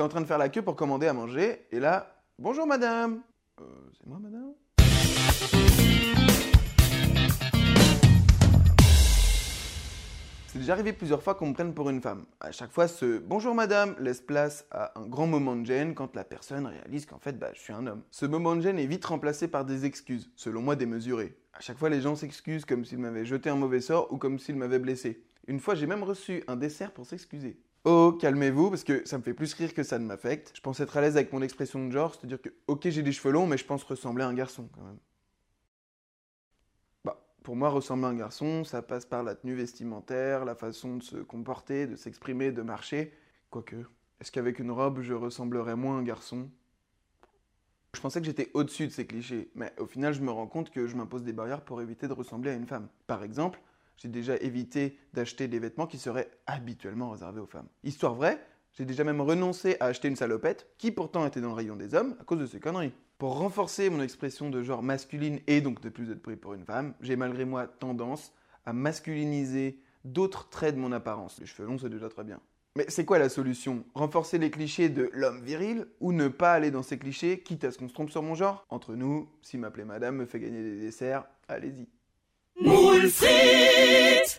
En train de faire la queue pour commander à manger, et là, bonjour madame. Euh, c'est moi madame? C'est déjà arrivé plusieurs fois qu'on me prenne pour une femme. À chaque fois, ce bonjour madame laisse place à un grand moment de gêne quand la personne réalise qu'en fait, bah, je suis un homme. Ce moment de gêne est vite remplacé par des excuses, selon moi démesurées. À chaque fois, les gens s'excusent comme s'ils m'avaient jeté un mauvais sort ou comme s'ils m'avaient blessé. Une fois, j'ai même reçu un dessert pour s'excuser. Oh, calmez-vous, parce que ça me fait plus rire que ça ne m'affecte. Je pense être à l'aise avec mon expression de genre, c'est-à-dire que, ok, j'ai des cheveux longs, mais je pense ressembler à un garçon quand même. Bah, pour moi, ressembler à un garçon, ça passe par la tenue vestimentaire, la façon de se comporter, de s'exprimer, de marcher. Quoique, est-ce qu'avec une robe, je ressemblerais moins à un garçon? Je pensais que j'étais au-dessus de ces clichés, mais au final, je me rends compte que je m'impose des barrières pour éviter de ressembler à une femme. Par exemple, j'ai déjà évité d'acheter des vêtements qui seraient habituellement réservés aux femmes. Histoire vraie, j'ai déjà même renoncé à acheter une salopette qui pourtant était dans le rayon des hommes à cause de ces conneries. Pour renforcer mon expression de genre masculine et donc de plus de prix pour une femme, j'ai malgré moi tendance à masculiniser d'autres traits de mon apparence. Les cheveux longs, c'est déjà très bien. Mais c'est quoi la solution? Renforcer les clichés de l'homme viril ou ne pas aller dans ces clichés, quitte à ce qu'on se trompe sur mon genre? Entre nous, si m'appeler madame me fait gagner des desserts, allez-y. Música